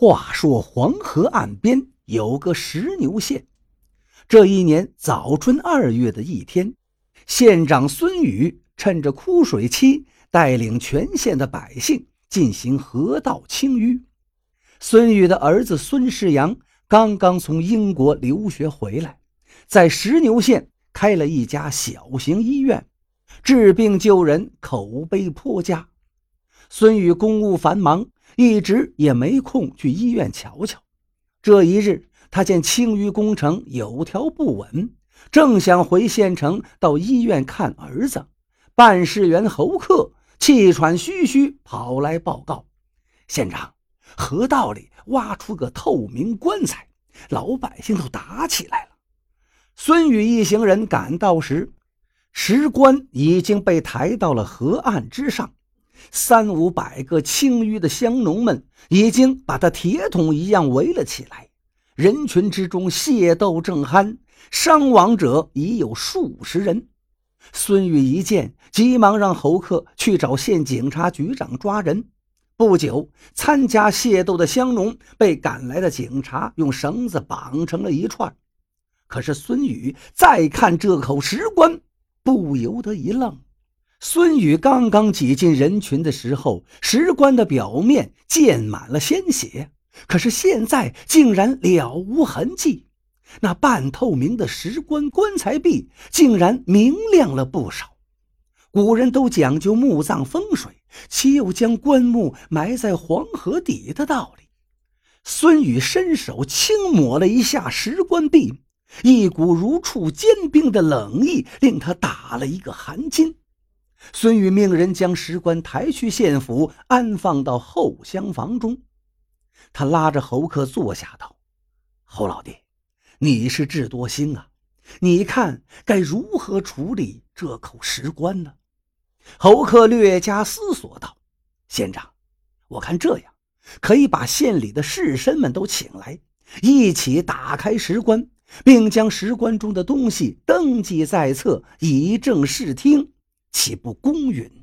话说黄河岸边有个石牛县，这一年早春二月的一天，县长孙宇趁着枯水期，带领全县的百姓进行河道清淤。孙宇的儿子孙世阳刚刚从英国留学回来，在石牛县开了一家小型医院，治病救人，口碑颇佳。孙宇公务繁忙。一直也没空去医院瞧瞧。这一日，他见清淤工程有条不紊，正想回县城到医院看儿子。办事员侯克气喘吁吁跑来报告：“县长，河道里挖出个透明棺材，老百姓都打起来了。”孙宇一行人赶到时，石棺已经被抬到了河岸之上。三五百个青淤的乡农们已经把他铁桶一样围了起来，人群之中械斗正酣，伤亡者已有数十人。孙玉一见，急忙让侯克去找县警察局长抓人。不久，参加械斗的乡农被赶来的警察用绳子绑成了一串。可是孙宇再看这口石棺，不由得一愣。孙宇刚刚挤进人群的时候，石棺的表面溅满了鲜血，可是现在竟然了无痕迹。那半透明的石棺棺材壁竟然明亮了不少。古人都讲究墓葬风水，岂有将棺木埋在黄河底的道理？孙宇伸手轻抹了一下石棺壁，一股如触坚冰的冷意令他打了一个寒噤。孙宇命人将石棺抬去县府，安放到后厢房中。他拉着侯克坐下道：“侯老弟，你是智多星啊，你看该如何处理这口石棺呢？”侯克略加思索道：“县长，我看这样，可以把县里的士绅们都请来，一起打开石棺，并将石棺中的东西登记在册，以正视听。”岂不公允？